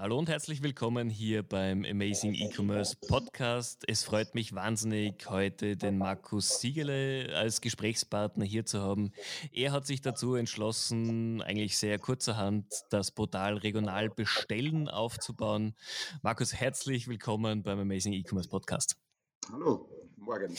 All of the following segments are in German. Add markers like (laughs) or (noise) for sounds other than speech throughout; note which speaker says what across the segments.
Speaker 1: Hallo und herzlich willkommen hier beim Amazing E-Commerce Podcast. Es freut mich wahnsinnig, heute den Markus Siegele als Gesprächspartner hier zu haben. Er hat sich dazu entschlossen, eigentlich sehr kurzerhand das Portal Regional Bestellen aufzubauen. Markus, herzlich willkommen beim Amazing E-Commerce Podcast.
Speaker 2: Hallo, morgen.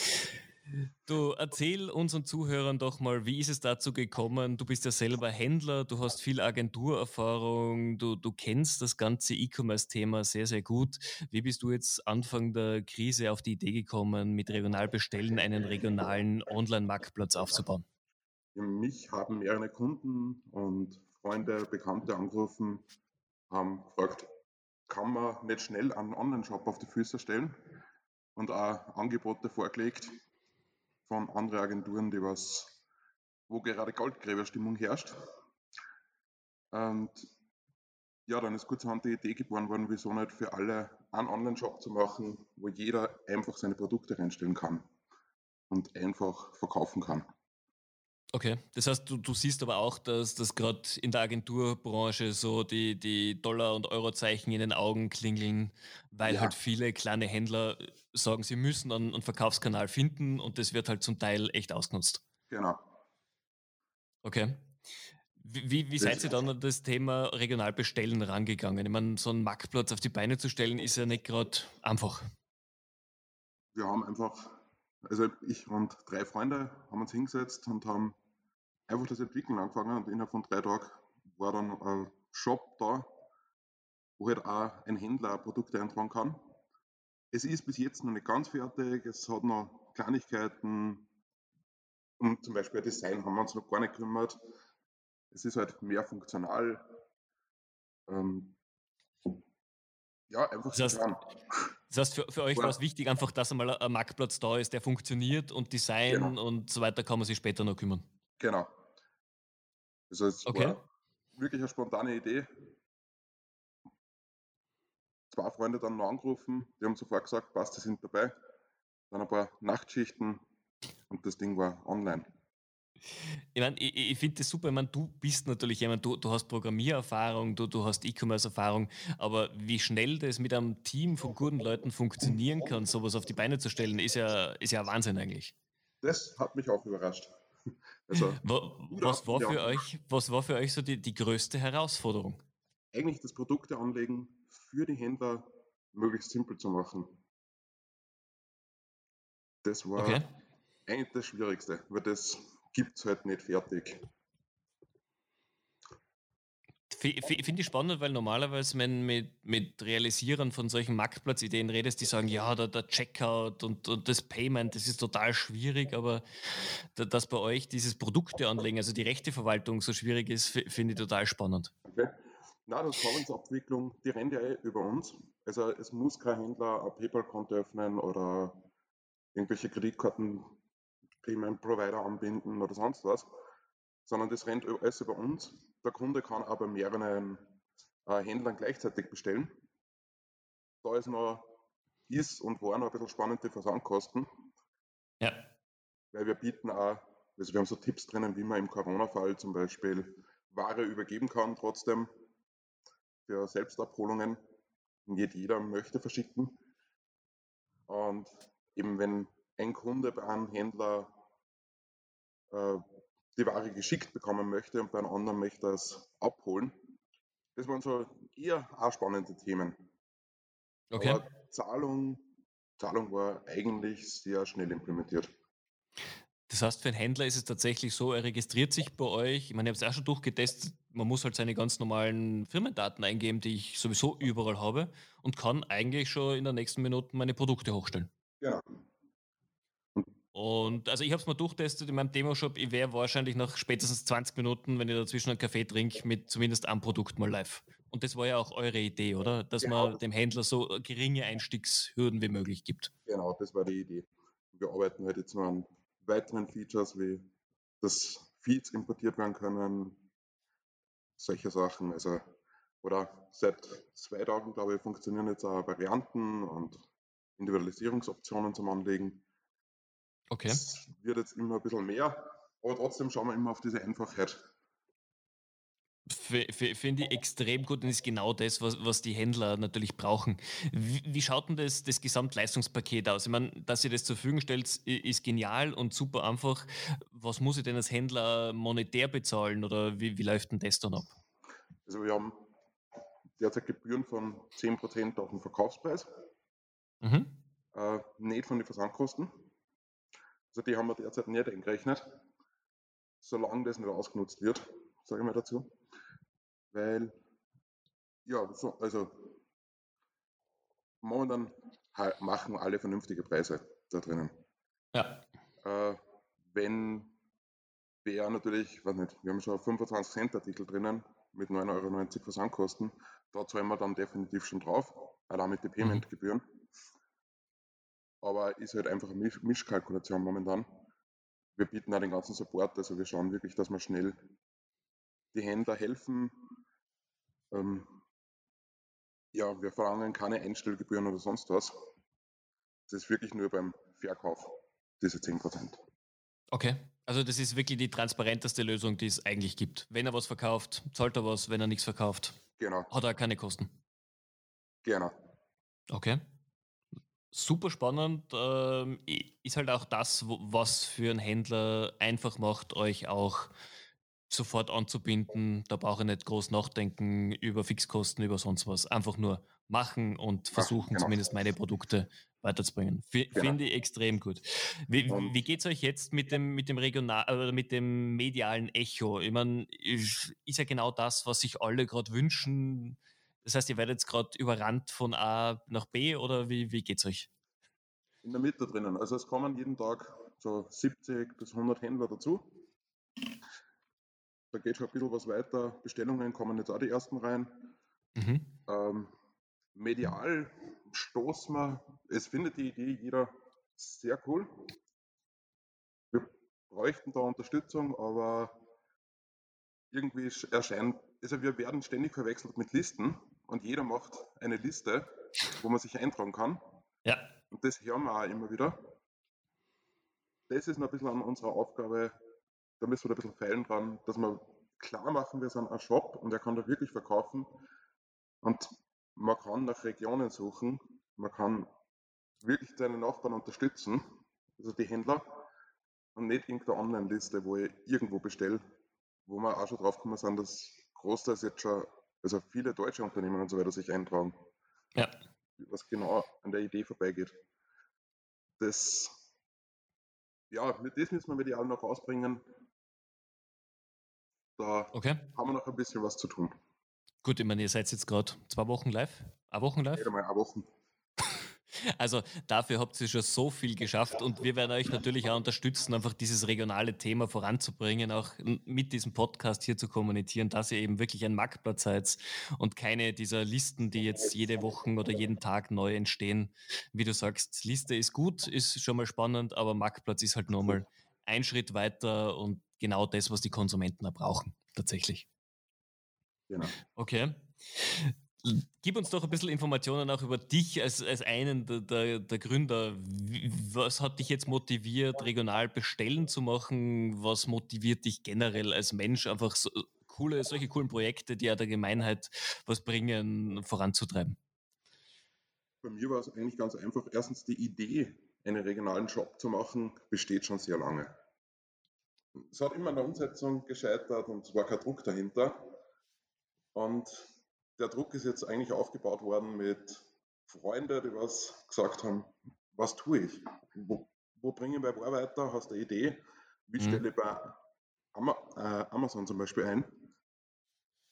Speaker 1: Du erzähl unseren Zuhörern doch mal, wie ist es dazu gekommen? Du bist ja selber Händler, du hast viel Agenturerfahrung, du, du kennst das ganze E-Commerce-Thema sehr, sehr gut. Wie bist du jetzt Anfang der Krise auf die Idee gekommen, mit Regionalbestellen einen regionalen Online-Marktplatz aufzubauen?
Speaker 2: Mich haben mehrere Kunden und Freunde, Bekannte angerufen, haben gefragt, kann man nicht schnell einen Online-Shop auf die Füße stellen und auch Angebote vorgelegt, von anderen Agenturen, die was, wo gerade Goldgräberstimmung herrscht. Und ja, dann ist kurzerhand die Idee geboren worden, wieso nicht für alle einen Online-Shop zu machen, wo jeder einfach seine Produkte reinstellen kann und einfach verkaufen kann.
Speaker 1: Okay, das heißt, du, du siehst aber auch, dass das gerade in der Agenturbranche so die, die Dollar- und Eurozeichen in den Augen klingeln, weil ja. halt viele kleine Händler sagen, sie müssen einen, einen Verkaufskanal finden und das wird halt zum Teil echt ausgenutzt.
Speaker 2: Genau.
Speaker 1: Okay. Wie, wie seid ihr dann an das Thema regional bestellen rangegangen? Ich meine, so einen Marktplatz auf die Beine zu stellen, ist ja nicht gerade einfach.
Speaker 2: Wir haben einfach, also ich und drei Freunde haben uns hingesetzt und haben einfach das Entwickeln angefangen und innerhalb von drei Tagen war dann ein Shop da, wo halt auch ein Händler Produkte eintragen kann. Es ist bis jetzt noch nicht ganz fertig, es hat noch Kleinigkeiten, um zum Beispiel ein Design haben wir uns noch gar nicht gekümmert. Es ist halt mehr funktional. Ähm, ja, einfach
Speaker 1: das heißt, das heißt, für, für euch war es wichtig, einfach, dass einmal ein Marktplatz da ist, der funktioniert und Design genau. und so weiter kann man sich später noch kümmern.
Speaker 2: Genau. Also es okay. war wirklich eine spontane Idee. Zwei Freunde dann noch angerufen, die haben sofort gesagt, passt, die sind dabei. Dann ein paar Nachtschichten und das Ding war online.
Speaker 1: Ich meine, ich, ich finde das super. Ich meine, du bist natürlich jemand, du, du hast Programmiererfahrung, du, du hast E-Commerce-Erfahrung, aber wie schnell das mit einem Team von guten Leuten funktionieren kann, sowas auf die Beine zu stellen, ist ja, ist ja Wahnsinn eigentlich.
Speaker 2: Das hat mich auch überrascht. (laughs)
Speaker 1: Also, was, war für euch, was war für euch so die, die größte Herausforderung?
Speaker 2: Eigentlich das Produkte anlegen für die Händler möglichst simpel zu machen. Das war okay. eigentlich das Schwierigste, weil das gibt es halt nicht fertig.
Speaker 1: Finde ich spannend, weil normalerweise, wenn mit, mit Realisieren von solchen Marktplatzideen redest, die sagen, ja, der, der Checkout und, und das Payment, das ist total schwierig, aber dass bei euch dieses Produkte anlegen, also die Rechteverwaltung so schwierig ist, finde ich total spannend.
Speaker 2: Okay. Na, das Zahlungsabwicklung, die rennt ja eh über uns. Also es muss kein Händler ein PayPal-Konto öffnen oder irgendwelche Kreditkarten Payment Provider anbinden oder sonst was, sondern das rennt alles über uns der Kunde kann aber mehreren äh, Händlern gleichzeitig bestellen. Da ist noch, ist und war noch ein bisschen spannend die Versandkosten.
Speaker 1: Ja.
Speaker 2: Weil wir bieten auch, also wir haben so Tipps drinnen, wie man im Corona-Fall zum Beispiel Ware übergeben kann, trotzdem für Selbstabholungen. Nicht jeder möchte verschicken. Und eben wenn ein Kunde bei einem Händler äh, die Ware geschickt bekommen möchte und bei einem anderen möchte es abholen. Das waren so eher auch spannende Themen.
Speaker 1: Okay. Aber
Speaker 2: Zahlung, Zahlung war eigentlich sehr schnell implementiert.
Speaker 1: Das heißt, für einen Händler ist es tatsächlich so, er registriert sich bei euch. Ich meine, ich habe es auch schon durchgetestet. Man muss halt seine ganz normalen Firmendaten eingeben, die ich sowieso überall habe und kann eigentlich schon in der nächsten Minute meine Produkte hochstellen.
Speaker 2: Ja,
Speaker 1: und also ich habe es mal durchtestet in meinem Demo-Shop. Ich wäre wahrscheinlich nach spätestens 20 Minuten, wenn ich dazwischen einen Kaffee trinke, mit zumindest einem Produkt mal live. Und das war ja auch eure Idee, oder? Dass genau. man dem Händler so geringe Einstiegshürden wie möglich gibt.
Speaker 2: Genau, das war die Idee. Wir arbeiten halt jetzt noch an weiteren Features, wie dass Feeds importiert werden können, solche Sachen. Also, oder seit zwei Tagen, glaube ich, funktionieren jetzt auch Varianten und Individualisierungsoptionen zum Anlegen.
Speaker 1: Okay.
Speaker 2: Es wird jetzt immer ein bisschen mehr, aber trotzdem schauen wir immer auf diese Einfachheit.
Speaker 1: Finde ich extrem gut und ist genau das, was, was die Händler natürlich brauchen. Wie, wie schaut denn das, das Gesamtleistungspaket aus? Ich meine, dass ihr das zur Verfügung stellt, ist genial und super einfach. Was muss ich denn als Händler monetär bezahlen oder wie, wie läuft denn das dann ab?
Speaker 2: Also wir haben derzeit Gebühren von 10% auf den Verkaufspreis, mhm. äh, nicht von den Versandkosten. Also die haben wir derzeit nicht eingerechnet, solange das nicht ausgenutzt wird, sage ich mal dazu weil, ja, so, also momentan machen alle vernünftige Preise da drinnen.
Speaker 1: Ja.
Speaker 2: Äh, wenn wer natürlich, weiß nicht, wir haben schon 25 Cent Artikel drinnen mit 9,90 Euro Versandkosten, da zahlen wir dann definitiv schon drauf, allein mit den mhm. Aber ist halt einfach eine Misch Mischkalkulation momentan. Wir bieten auch den ganzen Support, also wir schauen wirklich, dass wir schnell die Händler helfen, ähm, ja, wir verlangen keine Einstellgebühren oder sonst was. Das ist wirklich nur beim Verkauf, diese 10%.
Speaker 1: Okay. Also das ist wirklich die transparenteste Lösung, die es eigentlich gibt. Wenn er was verkauft, zahlt er was. Wenn er nichts verkauft,
Speaker 2: genau.
Speaker 1: hat er keine Kosten.
Speaker 2: Genau.
Speaker 1: Okay. Super spannend. Ähm, ist halt auch das, was für einen Händler einfach macht, euch auch sofort anzubinden. Da brauche ich nicht groß nachdenken über Fixkosten, über sonst was. Einfach nur machen und versuchen, genau. zumindest meine Produkte weiterzubringen. F genau. Finde ich extrem gut. Wie, wie geht es euch jetzt mit dem, mit dem regional oder mit dem medialen Echo? Ich meine, ist ja genau das, was sich alle gerade wünschen. Das heißt, ihr werdet jetzt gerade überrannt von A nach B oder wie, wie geht es euch?
Speaker 2: In der Mitte drinnen. Also es kommen jeden Tag so 70 bis 100 Händler dazu. Da geht schon ein bisschen was weiter. Bestellungen kommen jetzt auch die ersten rein. Mhm. Ähm, medial stoßen wir, es findet die Idee jeder sehr cool. Wir bräuchten da Unterstützung, aber irgendwie erscheint, also wir werden ständig verwechselt mit Listen und jeder macht eine Liste, wo man sich eintragen kann.
Speaker 1: Ja.
Speaker 2: Und das hören wir auch immer wieder. Das ist noch ein bisschen an unserer Aufgabe, da müssen wir ein bisschen feilen dran, dass wir klar machen, wir sind ein Shop und er kann da wirklich verkaufen. Und man kann nach Regionen suchen, man kann wirklich seine Nachbarn unterstützen, also die Händler, und nicht irgendeine Online-Liste, wo ich irgendwo bestelle, wo wir auch schon drauf gekommen sind, dass großteils jetzt schon, also viele deutsche Unternehmen und so weiter sich eintragen.
Speaker 1: Ja.
Speaker 2: Was genau an der Idee vorbeigeht. Das, ja, das müssen wir medial noch rausbringen. Da okay. haben wir noch ein bisschen was zu tun.
Speaker 1: Gut, ich meine, ihr seid jetzt gerade zwei Wochen live, eine Woche live?
Speaker 2: Ja, mal eine Woche.
Speaker 1: Also dafür habt ihr schon so viel geschafft und wir werden euch natürlich auch unterstützen, einfach dieses regionale Thema voranzubringen, auch mit diesem Podcast hier zu kommunizieren, dass ihr eben wirklich ein Marktplatz seid und keine dieser Listen, die jetzt jede Woche oder jeden Tag neu entstehen. Wie du sagst, Liste ist gut, ist schon mal spannend, aber Marktplatz ist halt nochmal ein Schritt weiter und genau das, was die Konsumenten auch brauchen, tatsächlich.
Speaker 2: Genau.
Speaker 1: Okay. Gib uns doch ein bisschen Informationen auch über dich als, als einen der, der, der Gründer. Was hat dich jetzt motiviert, regional bestellen zu machen? Was motiviert dich generell als Mensch, einfach so coole, solche coolen Projekte, die ja der Gemeinheit was bringen, voranzutreiben?
Speaker 2: Bei mir war es eigentlich ganz einfach. Erstens, die Idee, einen regionalen Shop zu machen, besteht schon sehr lange. Es hat immer an der Umsetzung gescheitert und es war kein Druck dahinter. Und der Druck ist jetzt eigentlich aufgebaut worden mit Freunden, die was gesagt haben, was tue ich? Wo, wo bringe ich Ware weiter? Hast du eine Idee? Wie mhm. stelle ich bei äh, Amazon zum Beispiel ein?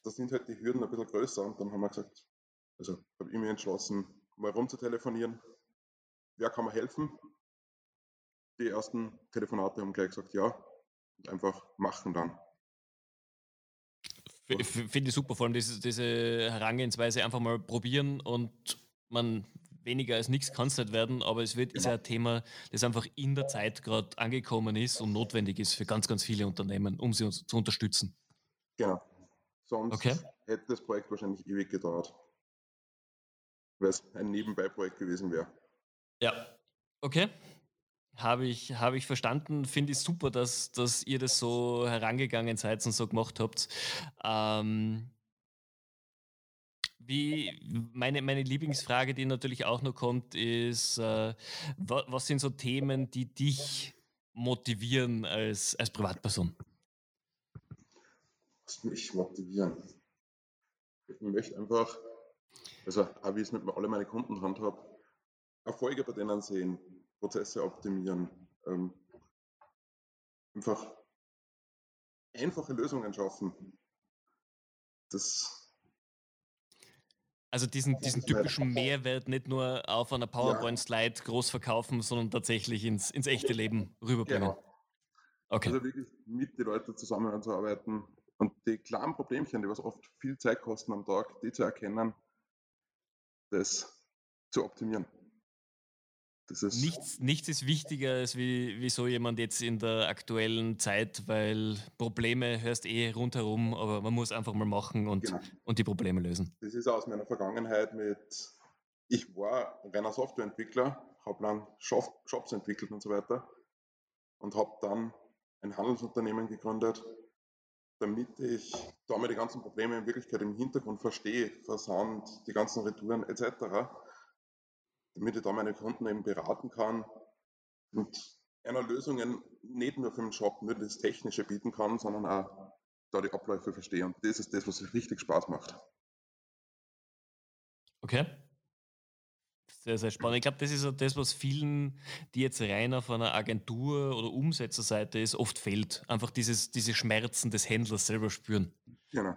Speaker 2: Da sind halt die Hürden ein bisschen größer und dann haben wir gesagt, also habe ich mich entschlossen, mal rumzutelefonieren. Wer kann mir helfen? Die ersten Telefonate haben gleich gesagt, ja, einfach machen dann.
Speaker 1: Finde ich super, vor allem diese, diese Herangehensweise einfach mal probieren und man weniger als nichts kann es nicht werden, aber es wird, genau. ist ja ein Thema, das einfach in der Zeit gerade angekommen ist und notwendig ist für ganz, ganz viele Unternehmen, um sie uns zu unterstützen.
Speaker 2: Genau. Sonst okay. hätte das Projekt wahrscheinlich ewig gedauert, weil es ein Nebenbei-Projekt gewesen wäre.
Speaker 1: Ja, okay. Habe ich, habe ich verstanden. Finde ich super, dass, dass ihr das so herangegangen seid und so gemacht habt. Ähm, wie meine, meine Lieblingsfrage, die natürlich auch noch kommt, ist, äh, was sind so Themen, die dich motivieren als, als Privatperson?
Speaker 2: Was mich motivieren? Ich möchte einfach, also wie ich es mit alle meine Kunden handhabe, Erfolge bei denen sehen, Prozesse optimieren, ähm, einfach einfache Lösungen schaffen. Das
Speaker 1: also diesen, diesen typischen Mehrwert nicht nur auf einer PowerPoint-Slide groß verkaufen, sondern tatsächlich ins, ins echte Leben rüberbringen. Genau.
Speaker 2: Okay. Also wirklich mit den Leuten zusammenzuarbeiten und die kleinen Problemchen, die was oft viel Zeit kosten am Tag, die zu erkennen, das zu optimieren
Speaker 1: nichts, nichts ist wichtiger als wie, wie so jemand jetzt in der aktuellen Zeit, weil Probleme hörst eh rundherum, aber man muss einfach mal machen und, genau. und die Probleme lösen.
Speaker 2: Das ist aus meiner Vergangenheit mit, ich war reiner Softwareentwickler, habe dann Shops entwickelt und so weiter und habe dann ein Handelsunternehmen gegründet, damit ich da mal die ganzen Probleme in Wirklichkeit im Hintergrund verstehe, Versand, die ganzen Retouren etc damit ich da meine Kunden eben beraten kann und einer Lösungen nicht nur für den Shop nur das Technische bieten kann, sondern auch da die Abläufe verstehe. Und das ist das, was richtig Spaß macht.
Speaker 1: Okay. Sehr, sehr spannend. Ich glaube, das ist so das, was vielen, die jetzt rein auf einer Agentur- oder Umsetzerseite ist, oft fehlt. Einfach dieses, diese Schmerzen des Händlers selber spüren.
Speaker 2: Genau.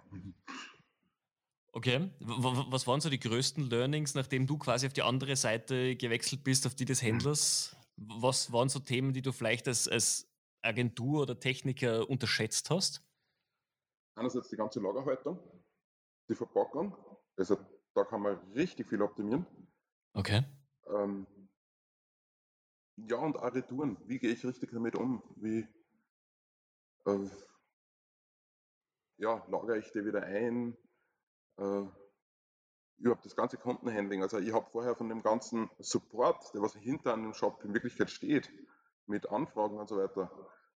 Speaker 1: Okay. Was waren so die größten Learnings, nachdem du quasi auf die andere Seite gewechselt bist, auf die des Händlers? Was waren so Themen, die du vielleicht als, als Agentur oder Techniker unterschätzt hast?
Speaker 2: Einerseits die ganze Lagerhaltung, die Verpackung. Also da kann man richtig viel optimieren.
Speaker 1: Okay.
Speaker 2: Ähm, ja, und auch Retouren. Wie gehe ich richtig damit um? Wie äh, ja, lagere ich die wieder ein? Äh, überhaupt das ganze Kundenhandling. Also ich habe vorher von dem ganzen Support, der was hinter einem Shop in Wirklichkeit steht, mit Anfragen und so weiter,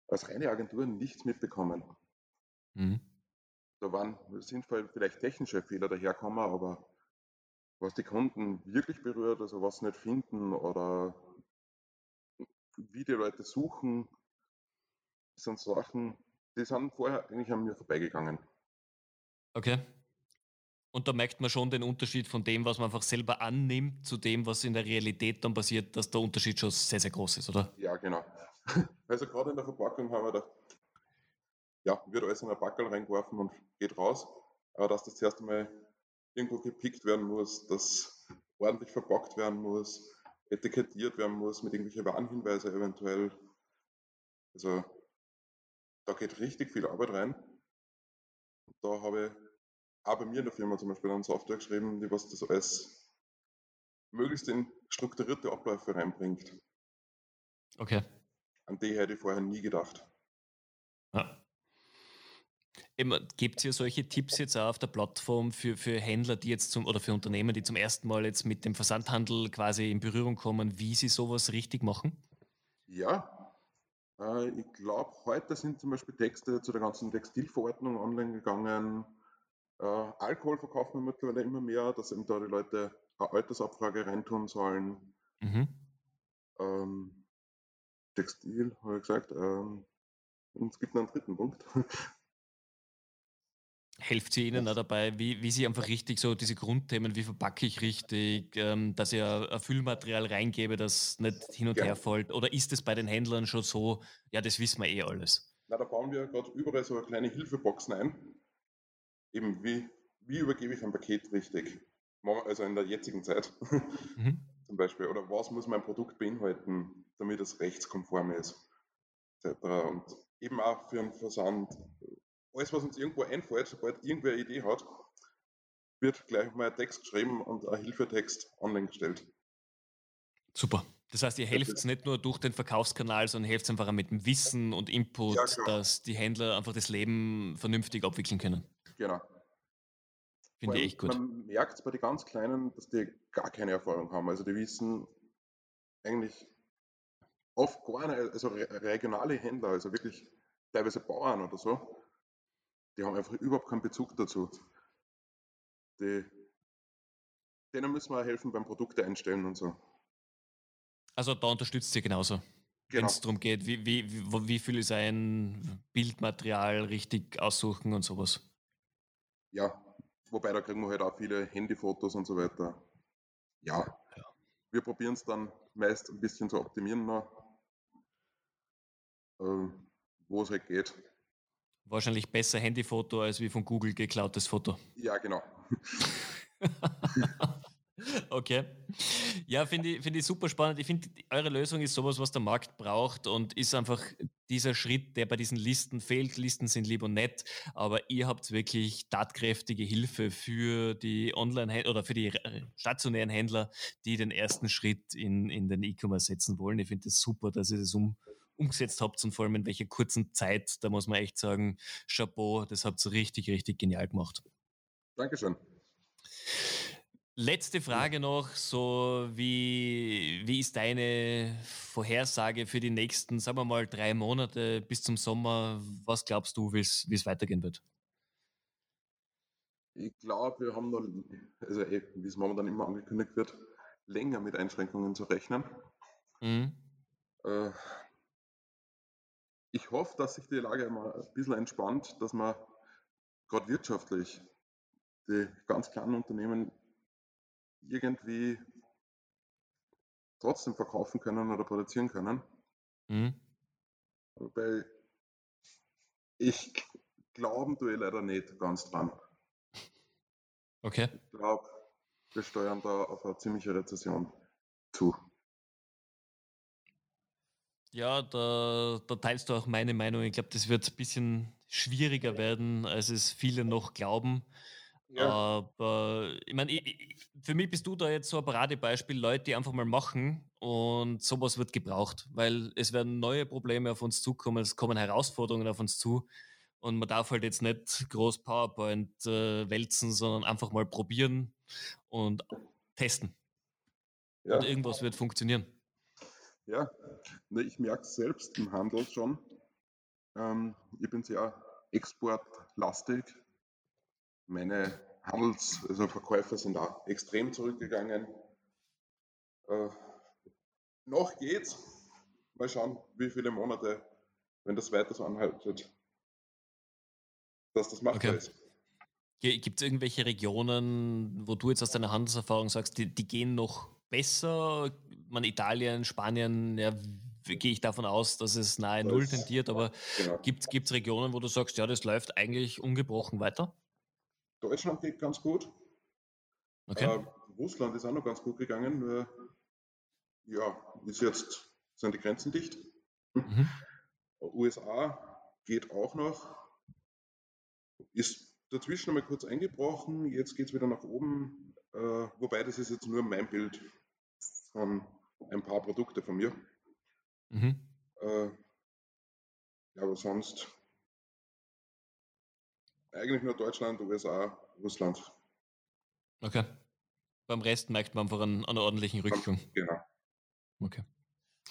Speaker 2: als reine Agentur nichts mitbekommen. Mhm. Da waren sind vielleicht technische Fehler daherkommen, aber was die Kunden wirklich berührt, also was sie nicht finden oder wie die Leute suchen, sind Sachen, die sind vorher eigentlich an mir vorbeigegangen.
Speaker 1: Okay. Und da merkt man schon den Unterschied von dem, was man einfach selber annimmt, zu dem, was in der Realität dann passiert, dass der Unterschied schon sehr, sehr groß ist, oder?
Speaker 2: Ja, genau. (laughs) Also gerade in der Verpackung haben wir da, ja, wird alles in ein Backel reingeworfen und geht raus. Aber dass das zuerst einmal irgendwo gepickt werden muss, dass ordentlich verpackt werden muss, etikettiert werden muss mit irgendwelchen Warnhinweisen eventuell. Also da geht richtig viel Arbeit rein. Da habe ich bei mir in der Firma zum Beispiel eine Software geschrieben, die was das alles möglichst in strukturierte Abläufe reinbringt.
Speaker 1: Okay.
Speaker 2: An die hätte ich vorher nie gedacht.
Speaker 1: Ja. Gibt es hier solche Tipps jetzt auch auf der Plattform für, für Händler, die jetzt zum oder für Unternehmen, die zum ersten Mal jetzt mit dem Versandhandel quasi in Berührung kommen, wie sie sowas richtig machen?
Speaker 2: Ja, äh, ich glaube, heute sind zum Beispiel Texte zu der ganzen Textilverordnung online gegangen. Äh, Alkohol verkaufen wir mittlerweile immer mehr, dass eben da die Leute eine Altersabfrage reintun sollen. Mhm. Ähm, Textil, habe ich gesagt. Ähm, und es gibt noch einen dritten Punkt. (laughs)
Speaker 1: Helft sie Ihnen auch dabei, wie, wie Sie einfach richtig so diese Grundthemen, wie verpacke ich richtig, ähm, dass ich ein Füllmaterial reingebe, das nicht hin und ja. her fällt? Oder ist es bei den Händlern schon so, ja, das wissen wir eh alles?
Speaker 2: Na, da bauen wir gerade überall so kleine Hilfeboxen ein, eben wie, wie übergebe ich ein Paket richtig? Also in der jetzigen Zeit (laughs) mhm. zum Beispiel. Oder was muss mein Produkt beinhalten, damit es rechtskonform ist, etc. Und eben auch für einen Versand. Alles, was uns irgendwo einfällt, sobald irgendwer eine Idee hat, wird gleich mal ein Text geschrieben und ein Hilfetext online gestellt.
Speaker 1: Super. Das heißt, ihr helft es nicht nur durch den Verkaufskanal, sondern helft einfach mit dem Wissen und Input, ja, dass die Händler einfach das Leben vernünftig abwickeln können.
Speaker 2: Genau.
Speaker 1: Finde ich echt gut.
Speaker 2: Man merkt bei den ganz Kleinen, dass die gar keine Erfahrung haben. Also die wissen eigentlich oft gar nicht, also regionale Händler, also wirklich teilweise Bauern oder so, die haben einfach überhaupt keinen Bezug dazu. Die, denen müssen wir helfen beim Produkte einstellen und so.
Speaker 1: Also da unterstützt sie genauso. Genau. Wenn es darum geht, wie, wie, wie, wie viel ist ein Bildmaterial richtig aussuchen und sowas.
Speaker 2: Ja, wobei da kriegen wir halt auch viele Handyfotos und so weiter. Ja, ja. wir probieren es dann meist ein bisschen zu optimieren noch, äh, wo es halt geht.
Speaker 1: Wahrscheinlich besser Handyfoto als wie von Google geklautes Foto.
Speaker 2: Ja, genau. (laughs)
Speaker 1: Okay. Ja, finde ich, find ich super spannend. Ich finde, eure Lösung ist sowas, was der Markt braucht und ist einfach dieser Schritt, der bei diesen Listen fehlt. Listen sind lieb und nett, aber ihr habt wirklich tatkräftige Hilfe für die Online- oder für die stationären Händler, die den ersten Schritt in, in den E-Commerce setzen wollen. Ich finde es das super, dass ihr das um, umgesetzt habt und vor allem in welcher kurzen Zeit, da muss man echt sagen, Chapeau, das habt ihr richtig, richtig genial gemacht.
Speaker 2: Dankeschön.
Speaker 1: Letzte Frage noch, so wie, wie ist deine Vorhersage für die nächsten, sagen wir mal, drei Monate bis zum Sommer? Was glaubst du, wie es weitergehen wird?
Speaker 2: Ich glaube, wir haben noch, also eh, wie es momentan immer angekündigt wird, länger mit Einschränkungen zu rechnen. Mhm. Äh, ich hoffe, dass sich die Lage mal ein bisschen entspannt, dass man gerade wirtschaftlich die ganz kleinen Unternehmen irgendwie trotzdem verkaufen können oder produzieren können. Mhm. Wobei ich glauben tue leider nicht ganz dran.
Speaker 1: Okay.
Speaker 2: Ich glaube, wir steuern da auf eine ziemliche Rezession zu.
Speaker 1: Ja, da, da teilst du auch meine Meinung. Ich glaube, das wird ein bisschen schwieriger werden, als es viele noch glauben. Ja. Aber ich meine, für mich bist du da jetzt so ein Paradebeispiel, Leute, die einfach mal machen und sowas wird gebraucht, weil es werden neue Probleme auf uns zukommen, es kommen Herausforderungen auf uns zu und man darf halt jetzt nicht groß PowerPoint äh, wälzen, sondern einfach mal probieren und testen. Ja. Und irgendwas wird funktionieren.
Speaker 2: Ja, ne, ich merke es selbst im Handel schon. Ähm, ich bin sehr exportlastig meine Handels-, also Verkäufer sind auch extrem zurückgegangen. Äh, noch geht's. Mal schauen, wie viele Monate, wenn das weiter so anhaltet, dass das machbar okay. ist.
Speaker 1: Gibt es irgendwelche Regionen, wo du jetzt aus deiner Handelserfahrung sagst, die, die gehen noch besser? Man, Italien, Spanien, ja, gehe ich davon aus, dass es nahe das, Null tendiert, aber genau. gibt es Regionen, wo du sagst, ja, das läuft eigentlich ungebrochen weiter?
Speaker 2: Deutschland geht ganz gut. Okay. Äh, Russland ist auch noch ganz gut gegangen. Nur, ja, ist jetzt, sind die Grenzen dicht. Mhm. (laughs) USA geht auch noch. Ist dazwischen einmal kurz eingebrochen. Jetzt geht es wieder nach oben. Äh, wobei, das ist jetzt nur mein Bild von ein paar Produkte von mir. Mhm. Äh, ja, aber sonst eigentlich nur Deutschland, USA, Russland.
Speaker 1: Okay. Beim Rest merkt man einfach einen, einen ordentlichen Rückgang.
Speaker 2: Genau.
Speaker 1: Okay.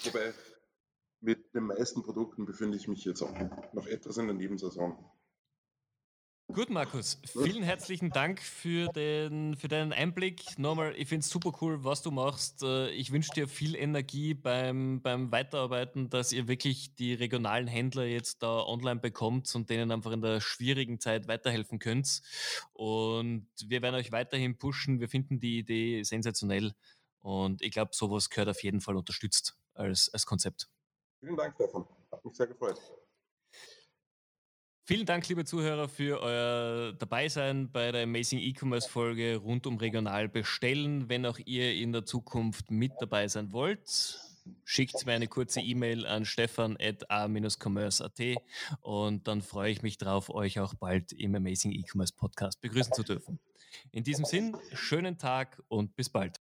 Speaker 2: Wobei mit den meisten Produkten befinde ich mich jetzt auch noch etwas in der Nebensaison.
Speaker 1: Gut, Markus, vielen herzlichen Dank für, den, für deinen Einblick. Nochmal, ich finde es super cool, was du machst. Äh, ich wünsche dir viel Energie beim, beim Weiterarbeiten, dass ihr wirklich die regionalen Händler jetzt da online bekommt und denen einfach in der schwierigen Zeit weiterhelfen könnt. Und wir werden euch weiterhin pushen. Wir finden die Idee sensationell. Und ich glaube, sowas gehört auf jeden Fall unterstützt als, als Konzept.
Speaker 2: Vielen Dank davon. Hat mich sehr gefreut.
Speaker 1: Vielen Dank, liebe Zuhörer, für euer Dabeisein bei der Amazing E-Commerce Folge rund um regional bestellen. Wenn auch ihr in der Zukunft mit dabei sein wollt, schickt mir eine kurze E-Mail an stefan.a-commerce.at und dann freue ich mich darauf, euch auch bald im Amazing E-Commerce Podcast begrüßen zu dürfen. In diesem Sinn, schönen Tag und bis bald.